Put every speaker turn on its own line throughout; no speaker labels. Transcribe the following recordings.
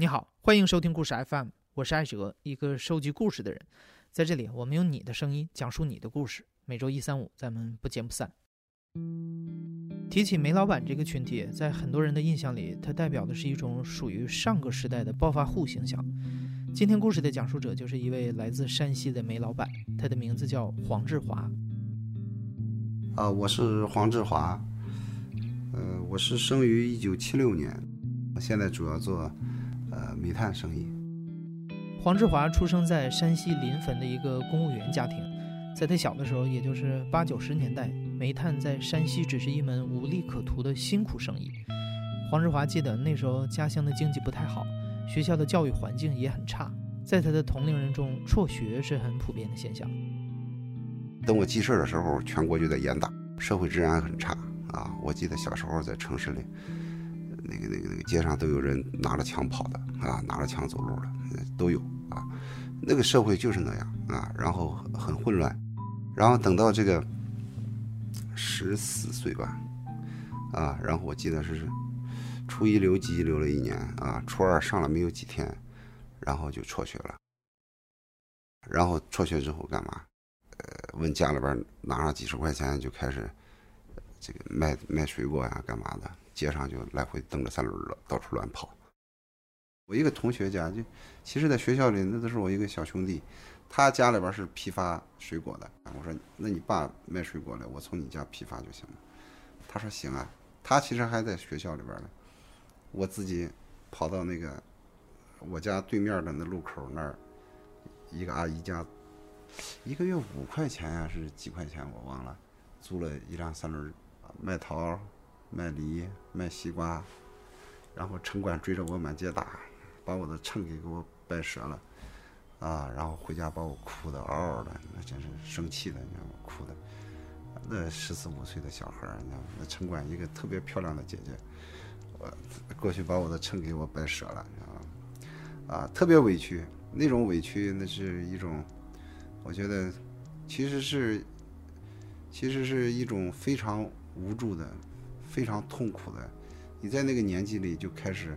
你好，欢迎收听故事 FM，我是艾哲，一个收集故事的人。在这里，我们用你的声音讲述你的故事。每周一、三、五，咱们不见不散。提起煤老板这个群体，在很多人的印象里，它代表的是一种属于上个时代的暴发户形象。今天故事的讲述者就是一位来自山西的煤老板，他的名字叫黄志华。
啊，我是黄志华，呃，我是生于一九七六年，我现在主要做。呃，煤炭生意。
黄志华出生在山西临汾的一个公务员家庭，在他小的时候，也就是八九十年代，煤炭在山西只是一门无利可图的辛苦生意。黄志华记得那时候家乡的经济不太好，学校的教育环境也很差，在他的同龄人中，辍学是很普遍的现象。
等我记事的时候，全国就在严打，社会治安很差啊！我记得小时候在城市里。那个、那个、那个街上都有人拿着枪跑的啊，拿着枪走路的都有啊。那个社会就是那样啊，然后很混乱。然后等到这个十四岁吧，啊，然后我记得是初一留级留了一年啊，初二上了没有几天，然后就辍学了。然后辍学之后干嘛？呃，问家里边拿上几十块钱就开始这个卖卖水果呀，干嘛的？街上就来回蹬着三轮了，到处乱跑。我一个同学家就，其实在学校里那都是我一个小兄弟，他家里边是批发水果的。我说，那你爸卖水果的，我从你家批发就行了。他说行啊。他其实还在学校里边呢。我自己跑到那个我家对面的那路口那儿，一个阿姨家，一个月五块钱呀，是几块钱我忘了，租了一辆三轮，卖桃。卖梨、卖西瓜，然后城管追着我满街打，把我的秤给给我掰折了，啊，然后回家把我哭的嗷嗷的，那真是生气的，你知道吗？哭的。那十四五岁的小孩儿，你知道吗？那城管一个特别漂亮的姐姐，我过去把我的秤给我掰折了，你知道吗？啊，特别委屈，那种委屈，那是一种，我觉得，其实是，其实是一种非常无助的。非常痛苦的，你在那个年纪里就开始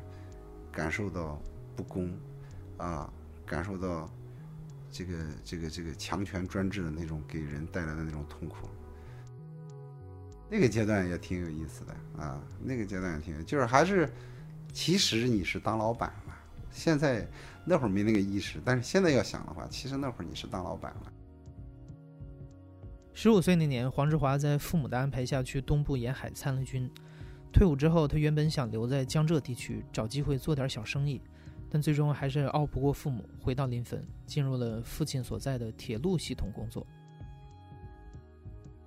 感受到不公，啊，感受到这个这个这个强权专制的那种给人带来的那种痛苦。那个阶段也挺有意思的啊，那个阶段也挺，就是还是其实你是当老板了，现在那会儿没那个意识，但是现在要想的话，其实那会儿你是当老板了。
十五岁那年，黄志华在父母的安排下去东部沿海参了军。退伍之后，他原本想留在江浙地区找机会做点小生意，但最终还是拗不过父母，回到临汾，进入了父亲所在的铁路系统工作。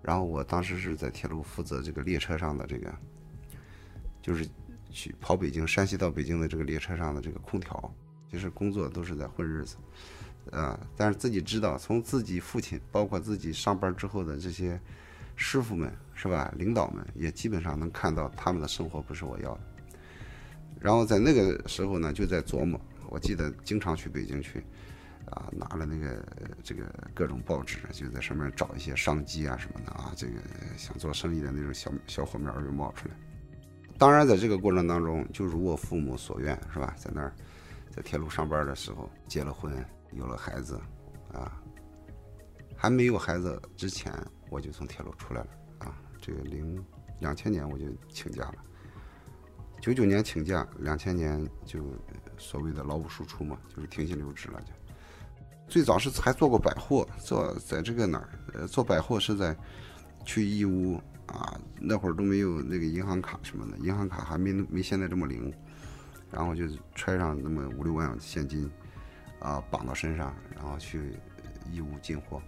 然后我当时是在铁路负责这个列车上的这个，就是去跑北京、山西到北京的这个列车上的这个空调，就是工作都是在混日子。啊！但是自己知道，从自己父亲，包括自己上班之后的这些师傅们，是吧？领导们也基本上能看到他们的生活不是我要的。然后在那个时候呢，就在琢磨。我记得经常去北京去，啊，拿了那个这个各种报纸，就在上面找一些商机啊什么的啊，这个想做生意的那种小小火苗就冒出来。当然，在这个过程当中，就如我父母所愿，是吧？在那儿在铁路上班的时候结了婚。有了孩子，啊，还没有孩子之前，我就从铁路出来了啊。这个零两千年我就请假了，九九年请假，两千年就所谓的劳务输出嘛，就是停薪留职了。就最早是还做过百货，做在这个哪儿，呃，做百货是在去义乌啊，那会儿都没有那个银行卡什么的，银行卡还没没现在这么灵，然后就揣上那么五六万现金。啊，绑到身上，然后去义乌进货。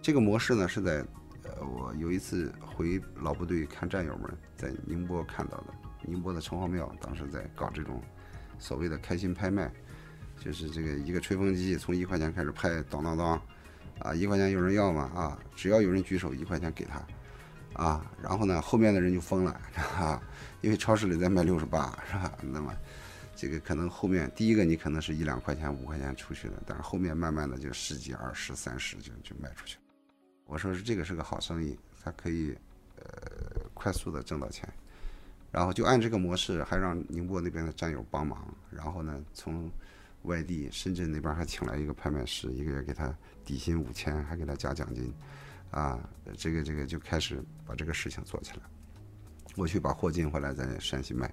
这个模式呢，是在呃，我有一次回老部队看战友们，在宁波看到的。宁波的城隍庙当时在搞这种所谓的开心拍卖，就是这个一个吹风机从一块钱开始拍，当当当，啊，一块钱有人要吗？啊，只要有人举手，一块钱给他，啊，然后呢，后面的人就疯了，啊，因为超市里在卖六十八，是吧？那么。这个可能后面第一个你可能是一两块钱五块钱出去的，但是后面慢慢的就十几二十三十就就卖出去了。我说是这个是个好生意，它可以呃快速的挣到钱，然后就按这个模式，还让宁波那边的战友帮忙，然后呢，从外地深圳那边还请来一个拍卖师，一个月给他底薪五千，还给他加奖金，啊，这个这个就开始把这个事情做起来。我去把货进回来，在山西卖，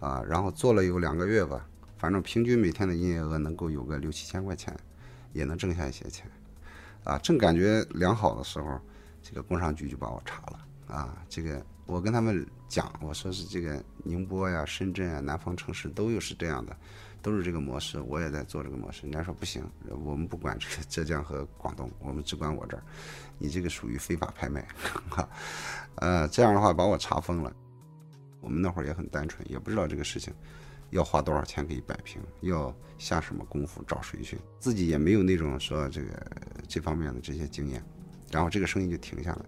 啊，然后做了有两个月吧，反正平均每天的营业额能够有个六七千块钱，也能挣下一些钱，啊，正感觉良好的时候，这个工商局就把我查了，啊，这个我跟他们讲，我说是这个宁波呀、深圳啊、南方城市都有是这样的，都是这个模式，我也在做这个模式。人家说不行，我们不管这个浙江和广东，我们只管我这儿，你这个属于非法拍卖，哈，呃，这样的话把我查封了。我们那会儿也很单纯，也不知道这个事情要花多少钱可以摆平，要下什么功夫，找谁去，自己也没有那种说这个这方面的这些经验，然后这个生意就停下来。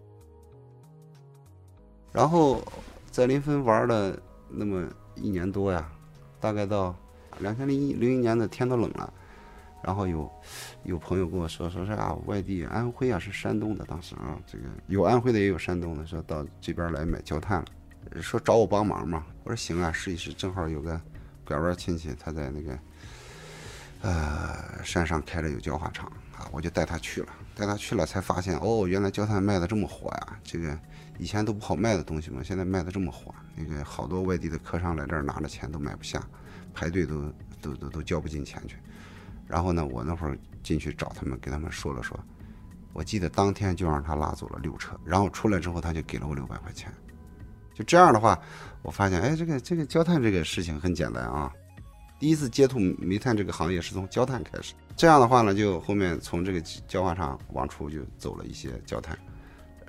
然后在临汾玩了那么一年多呀，大概到两千零一零一年的天都冷了，然后有有朋友跟我说，说是啊，外地安徽啊是山东的，当时啊这个有安徽的也有山东的，说到这边来买焦炭了，说找我帮忙嘛，我说行啊，试一试，正好有个拐弯亲戚他在那个呃山上开着有焦化厂啊，我就带他去了，带他去了才发现哦，原来焦炭卖的这么火呀，这个。以前都不好卖的东西嘛，现在卖的这么火，那个好多外地的客商来这儿拿着钱都买不下，排队都都都都交不进钱去。然后呢，我那会儿进去找他们，给他们说了说，我记得当天就让他拉走了六车，然后出来之后他就给了我六百块钱。就这样的话，我发现，哎，这个这个焦炭这个事情很简单啊。第一次接触煤炭这个行业是从焦炭开始，这样的话呢，就后面从这个焦化厂往出就走了一些焦炭，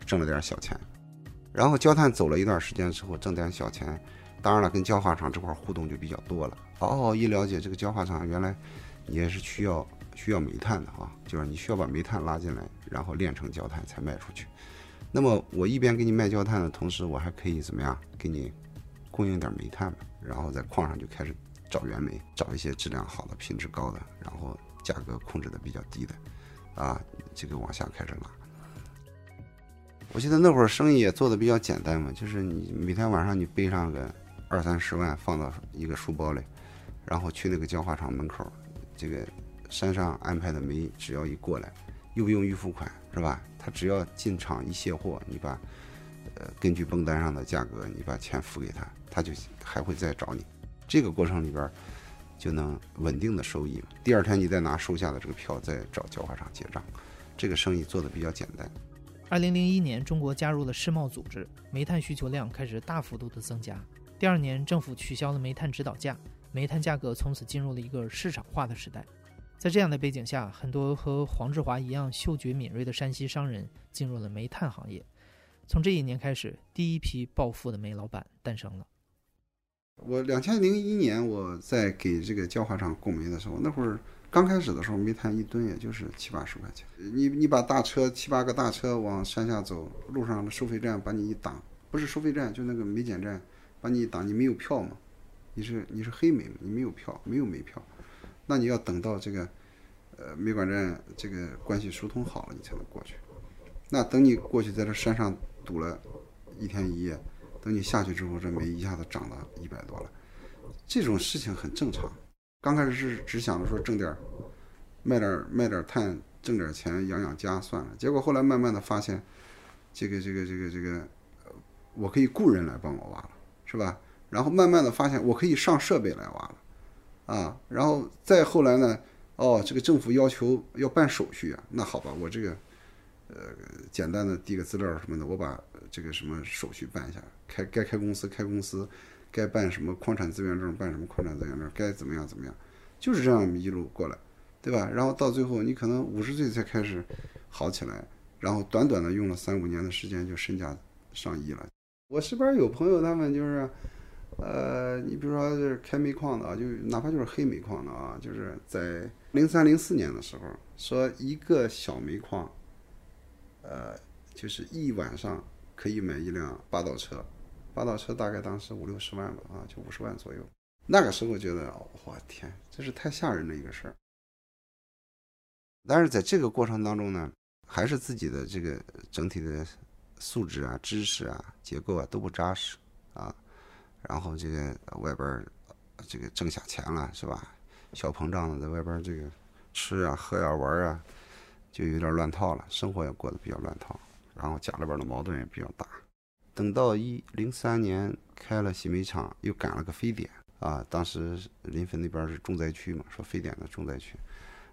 挣了点小钱。然后焦炭走了一段时间之后，挣点小钱，当然了，跟焦化厂这块互动就比较多了。哦，一了解这个焦化厂，原来你也是需要需要煤炭的啊，就是你需要把煤炭拉进来，然后炼成焦炭才卖出去。那么我一边给你卖焦炭的同时，我还可以怎么样？给你供应点煤炭嘛，然后在矿上就开始找原煤，找一些质量好的、品质高的，然后价格控制的比较低的，啊，这个往下开始拉。我记得那会儿生意也做的比较简单嘛，就是你每天晚上你背上个二三十万放到一个书包里，然后去那个焦化厂门口，这个山上安排的煤只要一过来，又不用预付款是吧？他只要进厂一卸货，你把呃根据崩单上的价格，你把钱付给他，他就还会再找你。这个过程里边就能稳定的收益。第二天你再拿收下的这个票再找焦化厂结账，这个生意做的比较简单。
二零零一年，中国加入了世贸组织，煤炭需求量开始大幅度的增加。第二年，政府取消了煤炭指导价，煤炭价格从此进入了一个市场化的时代。在这样的背景下，很多和黄志华一样嗅觉敏锐的山西商人进入了煤炭行业。从这一年开始，第一批暴富的煤老板诞生了。
我两千零一年我在给这个焦化厂供煤的时候，那会儿。刚开始的时候，煤炭一吨也就是七八十块钱。你你把大车七八个大车往山下走，路上的收费站把你一挡，不是收费站，就那个煤检站，把你一挡，你没有票嘛？你是你是黑煤，你没有票，没有煤票，那你要等到这个，呃，煤管站这个关系疏通好了，你才能过去。那等你过去，在这山上堵了一天一夜，等你下去之后，这煤一下子涨到一百多了，这种事情很正常。刚开始是只想着说挣点，卖点卖点炭挣点钱养养家算了。结果后来慢慢的发现，这个这个这个这个，我可以雇人来帮我挖了，是吧？然后慢慢的发现我可以上设备来挖了，啊，然后再后来呢，哦，这个政府要求要办手续啊，那好吧，我这个，呃，简单的递个资料什么的，我把这个什么手续办一下，开该开公司开公司。该办什么矿产资源证，办什么矿产资源证，该怎么样怎么样，就是这样一路过来，对吧？然后到最后，你可能五十岁才开始好起来，然后短短的用了三五年的时间就身价上亿了。我身边有朋友，他们就是，呃，你比如说就是开煤矿的啊，就哪怕就是黑煤矿的啊，就是在零三零四年的时候，说一个小煤矿，呃，就是一晚上可以买一辆八道车。八道车大概当时五六十万吧，啊，就五十万左右。那个时候觉得，我天，这是太吓人的一个事儿。但是在这个过程当中呢，还是自己的这个整体的素质啊、知识啊、结构啊都不扎实啊。然后这个外边这个挣下钱了是吧？小膨胀的在外边这个吃啊喝呀玩啊，就有点乱套了，生活也过得比较乱套，然后家里边的矛盾也比较大。等到一零三年开了洗煤厂，又赶了个非典啊，当时临汾那边是重灾区嘛，说非典的重灾区，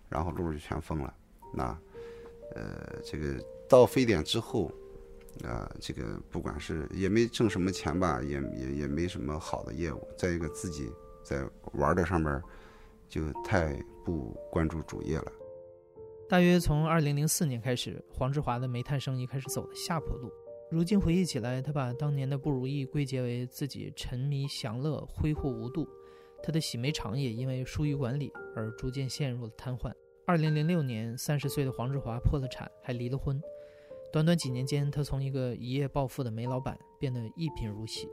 然后路就全封了。那呃，这个到非典之后。啊，这个不管是也没挣什么钱吧，也也也没什么好的业务。再一个，自己在玩的上面就太不关注主业了。
大约从二零零四年开始，黄志华的煤炭生意开始走了下坡路。如今回忆起来，他把当年的不如意归结为自己沉迷享乐、挥霍无度。他的洗煤厂也因为疏于管理而逐渐陷入了瘫痪。二零零六年，三十岁的黄志华破了产，还离了婚。短短几年间，他从一个一夜暴富的煤老板变得一贫如洗。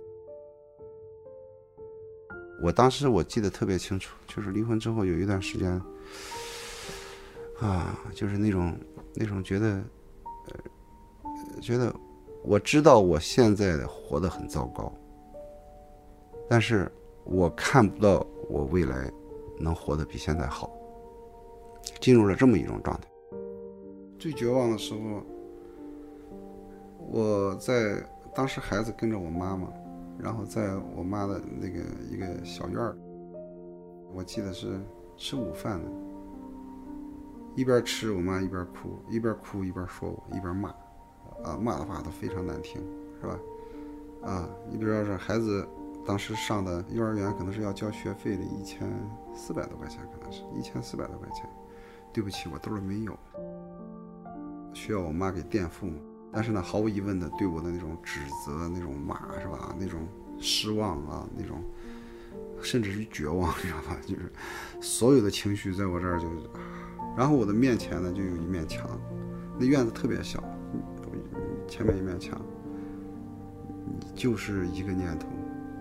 我当时我记得特别清楚，就是离婚之后有一段时间，啊，就是那种那种觉得，呃，觉得我知道我现在活得很糟糕，但是我看不到我未来能活得比现在好，进入了这么一种状态。最绝望的时候。我在当时孩子跟着我妈妈，然后在我妈的那个一个小院儿，我记得是吃午饭的，一边吃我妈一边哭，一边哭一边说我，一边骂，啊骂的话都非常难听，是吧？啊，你比如说是孩子当时上的幼儿园可能是要交学费的，一千四百多块钱，可能是一千四百多块钱，对不起，我兜里没有，需要我妈给垫付。但是呢，毫无疑问的，对我的那种指责、那种骂，是吧？那种失望啊，那种甚至是绝望，你知道吧？就是所有的情绪在我这儿就……然后我的面前呢，就有一面墙，那院子特别小，前面一面墙，你就是一个念头，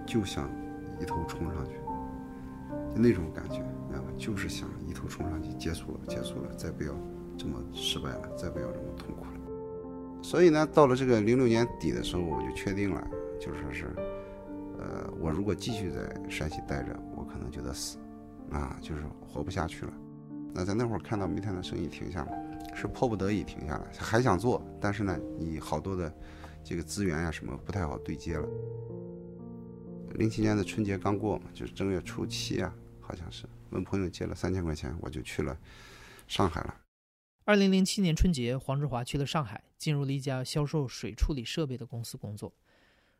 就想一头冲上去，就那种感觉，你知道吧？就是想一头冲上去，结束了，结束了，再不要这么失败了，再不要这么痛苦。所以呢，到了这个零六年底的时候，我就确定了，就说是，呃，我如果继续在山西待着，我可能就得死，啊，就是活不下去了。那在那会儿看到煤炭的生意停下了，是迫不得已停下来，还想做，但是呢，你好多的这个资源呀什么不太好对接了。零七年的春节刚过嘛，就是正月初七啊，好像是问朋友借了三千块钱，我就去了上海了。
二零零七年春节，黄志华去了上海，进入了一家销售水处理设备的公司工作。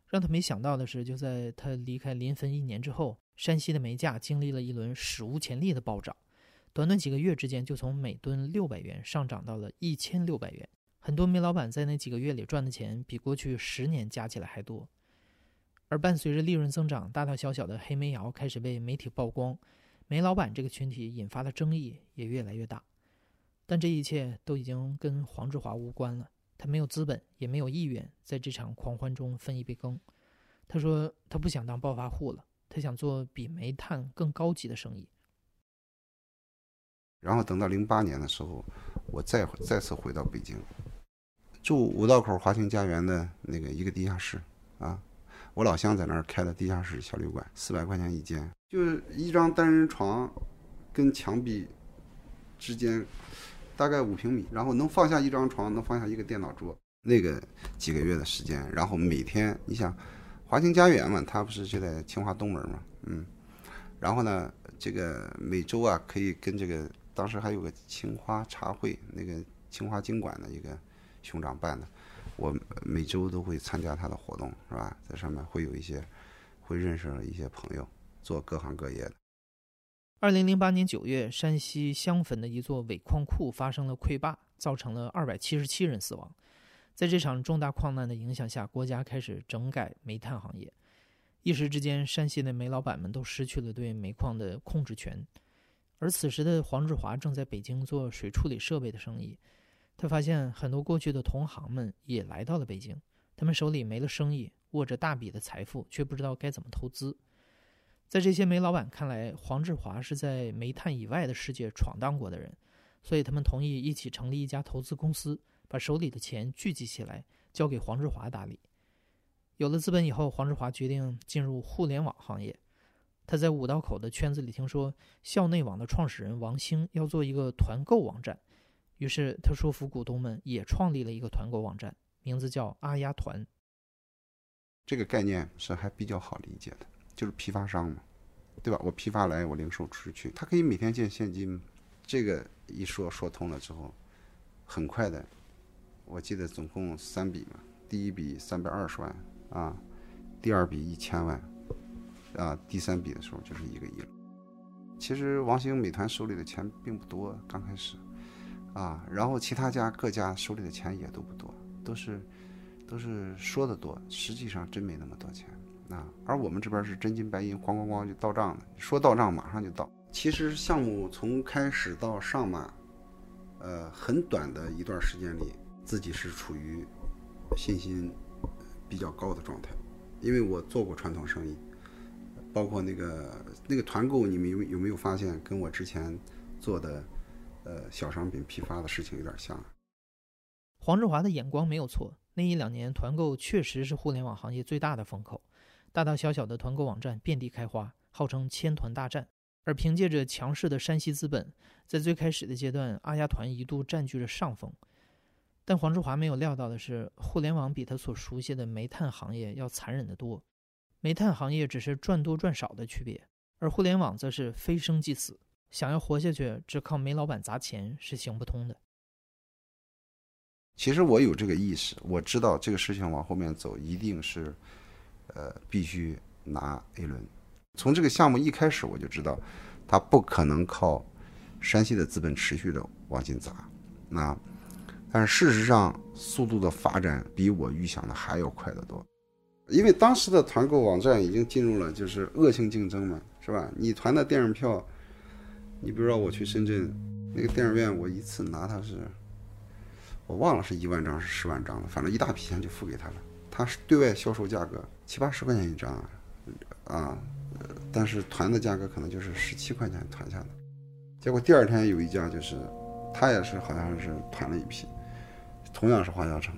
让他没想到的是，就在他离开临汾一年之后，山西的煤价经历了一轮史无前例的暴涨，短短几个月之间，就从每吨六百元上涨到了一千六百元。很多煤老板在那几个月里赚的钱，比过去十年加起来还多。而伴随着利润增长，大大小小的黑煤窑开始被媒体曝光，煤老板这个群体引发的争议也越来越大。但这一切都已经跟黄志华无关了，他没有资本，也没有意愿在这场狂欢中分一杯羹。他说他不想当暴发户了，他想做比煤炭更高级的生意。
然后等到零八年的时候，我再再次回到北京，住五道口华清家园的那个一个地下室啊，我老乡在那儿开的地下室小旅馆，四百块钱一间，就是一张单人床，跟墙壁之间。大概五平米，然后能放下一张床，能放下一个电脑桌。那个几个月的时间，然后每天，你想，华清家园嘛，它不是就在清华东门嘛，嗯，然后呢，这个每周啊，可以跟这个当时还有个清华茶会，那个清华经管的一个兄长办的，我每周都会参加他的活动，是吧？在上面会有一些，会认识一些朋友，做各行各业的。
二零零八年九月，山西襄汾的一座尾矿库发生了溃坝，造成了二百七十七人死亡。在这场重大矿难的影响下，国家开始整改煤炭行业。一时之间，山西的煤老板们都失去了对煤矿的控制权。而此时的黄志华正在北京做水处理设备的生意。他发现很多过去的同行们也来到了北京，他们手里没了生意，握着大笔的财富，却不知道该怎么投资。在这些煤老板看来，黄志华是在煤炭以外的世界闯荡过的人，所以他们同意一起成立一家投资公司，把手里的钱聚集起来，交给黄志华打理。有了资本以后，黄志华决定进入互联网行业。他在五道口的圈子里听说校内网的创始人王兴要做一个团购网站，于是他说服股东们也创立了一个团购网站，名字叫阿丫团。
这个概念是还比较好理解的，就是批发商嘛，对吧？我批发来，我零售出去，他可以每天见现金。这个一说说通了之后，很快的，我记得总共三笔嘛，第一笔三百二十万啊，第二笔一千万。啊，第三笔的时候就是一个亿了。其实王兴美团手里的钱并不多，刚开始，啊，然后其他家各家手里的钱也都不多，都是都是说的多，实际上真没那么多钱啊。而我们这边是真金白银，咣咣咣就到账了，说到账马上就到。其实项目从开始到上马，呃，很短的一段时间里，自己是处于信心比较高的状态，因为我做过传统生意。包括那个那个团购，你们有有没有发现跟我之前做的呃小商品批发的事情有点像？
黄志华的眼光没有错，那一两年团购确实是互联网行业最大的风口，大大小小的团购网站遍地开花，号称千团大战。而凭借着强势的山西资本，在最开始的阶段，阿丫团一度占据着上风。但黄志华没有料到的是，互联网比他所熟悉的煤炭行业要残忍得多。煤炭行业只是赚多赚少的区别，而互联网则是非生即死。想要活下去，只靠煤老板砸钱是行不通的。
其实我有这个意识，我知道这个事情往后面走，一定是，呃，必须拿 A 轮。从这个项目一开始，我就知道，它不可能靠山西的资本持续的往进砸。那，但是事实上，速度的发展比我预想的还要快得多。因为当时的团购网站已经进入了就是恶性竞争嘛，是吧？你团的电影票，你比如说我去深圳那个电影院，我一次拿他是，我忘了是一万张是十万张了，反正一大笔钱就付给他了。他是对外销售价格七八十块钱一张，啊，但是团的价格可能就是十七块钱团下的。结果第二天有一家就是，他也是好像是团了一批，同样是华侨城，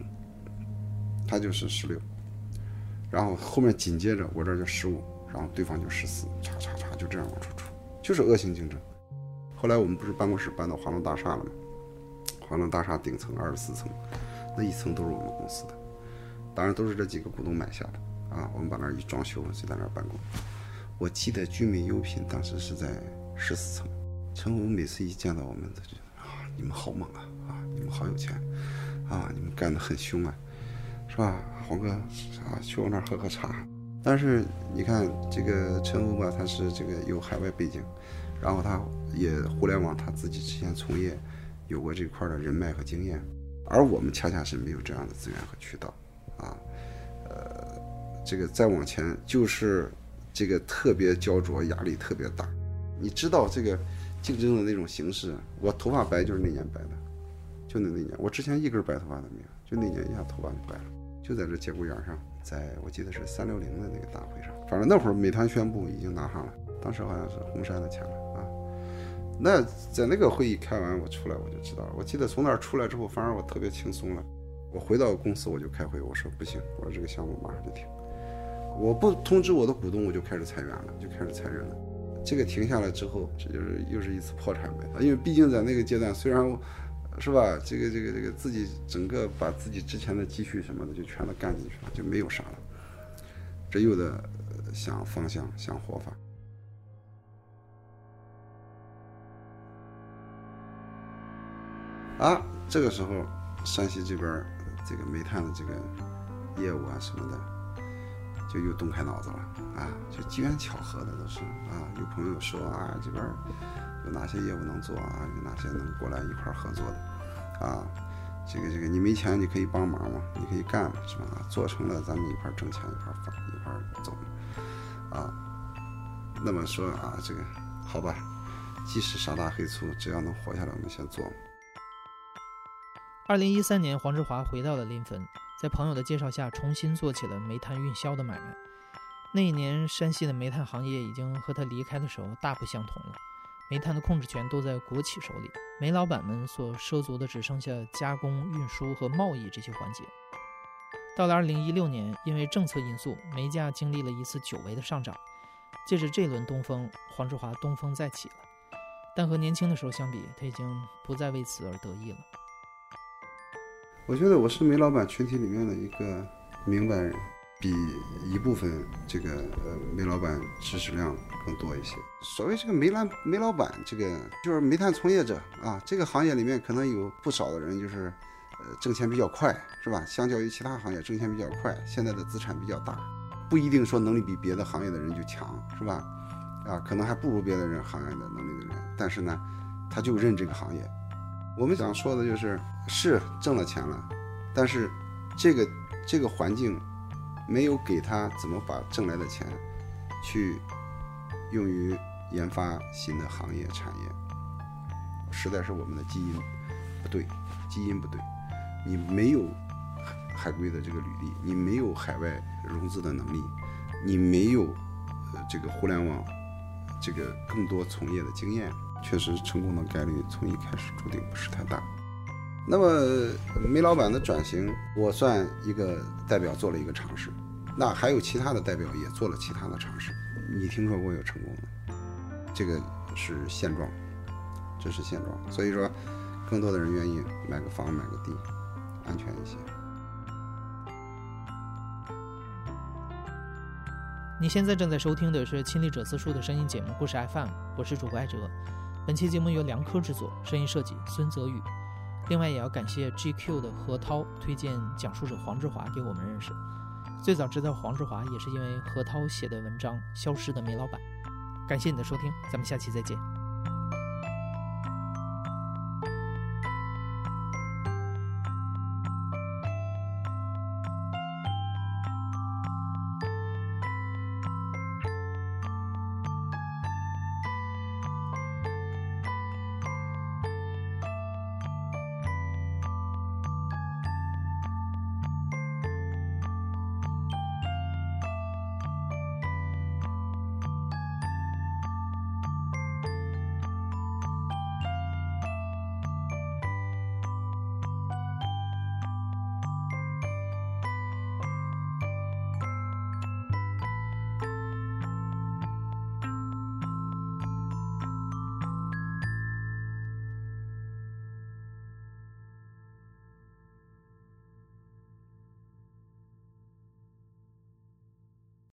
他就是十六。然后后面紧接着我这就十五，然后对方就十四，叉叉叉就这样往出出，就是恶性竞争。后来我们不是办公室搬到华龙大厦了吗？华龙大厦顶层二十四层，那一层都是我们公司的，当然都是这几个股东买下的啊。我们把那儿一装修，就在那儿办公。我记得聚美优品当时是在十四层，陈红每次一见到我们，他就啊，你们好猛啊，啊，你们好有钱，啊，你们干得很凶啊。是吧，黄哥啊，去我那儿喝喝茶。但是你看这个陈红吧，他是这个有海外背景，然后他也互联网，他自己之前从业有过这块的人脉和经验，而我们恰恰是没有这样的资源和渠道啊。呃，这个再往前就是这个特别焦灼，压力特别大。你知道这个竞争的那种形式，我头发白就是那年白的，就那那年，我之前一根白头发都没有，就那年一下头发就白了。就在这节骨眼上，在我记得是三六零的那个大会上，反正那会儿美团宣布已经拿上了，当时好像是红杉的钱了啊。那在那个会议开完，我出来我就知道了。我记得从那儿出来之后，反而我特别轻松了。我回到公司我就开会，我说不行，我说这个项目马上就停，我不通知我的股东，我就开始裁员了，就开始裁人了。这个停下来之后，这就是又是一次破产呗。因为毕竟在那个阶段，虽然。是吧？这个这个这个自己整个把自己之前的积蓄什么的就全都干进去了，就没有啥了。这又得想方向，想活法。啊，这个时候山西这边这个煤炭的这个业务啊什么的，就又动开脑子了啊，就机缘巧合的都是啊，有朋友说啊这边。有哪些业务能做啊？有哪些能过来一块合作的？啊，这个这个，你没钱你可以帮忙嘛，你可以干嘛，是吧？做成了咱们一块挣钱，一块发，一块走，啊。那么说啊，这个好吧，即使傻大黑粗，只要能活下来，我们先做。
二零一三年，黄志华回到了临汾，在朋友的介绍下，重新做起了煤炭运销的买卖。那一年，山西的煤炭行业已经和他离开的时候大不相同了。煤炭的控制权都在国企手里，煤老板们所涉足的只剩下加工、运输和贸易这些环节。到了二零一六年，因为政策因素，煤价经历了一次久违的上涨。借着这轮东风，黄志华东风再起了。但和年轻的时候相比，他已经不再为此而得意了。
我觉得我是煤老板群体里面的一个明白人，比一部分这个呃煤老板知识量更多一些。所谓这个煤老煤老板，这个就是煤炭从业者啊，这个行业里面可能有不少的人就是呃挣钱比较快，是吧？相较于其他行业挣钱比较快，现在的资产比较大，不一定说能力比别的行业的人就强，是吧？啊，可能还不如别的人行业的能力的人，但是呢，他就认这个行业。我们想说的就是，是挣了钱了，但是这个这个环境没有给他怎么把挣来的钱去用于研发新的行业产业，实在是我们的基因不对，基因不对。你没有海归的这个履历，你没有海外融资的能力，你没有呃这个互联网这个更多从业的经验。确实，成功的概率从一开始注定不是太大。那么，煤老板的转型，我算一个代表做了一个尝试。那还有其他的代表也做了其他的尝试。你听说过有成功的？这个是现状，这是现状。所以说，更多的人愿意买个房、买个地，安全一些。
你现在正在收听的是《亲历者自述》的声音节目《故事 FM》，我是主播艾哲。本期节目由梁科制作，声音设计孙泽宇。另外，也要感谢 GQ 的何涛推荐讲述者黄志华给我们认识。最早知道黄志华，也是因为何涛写的文章《消失的煤老板》。感谢你的收听，咱们下期再见。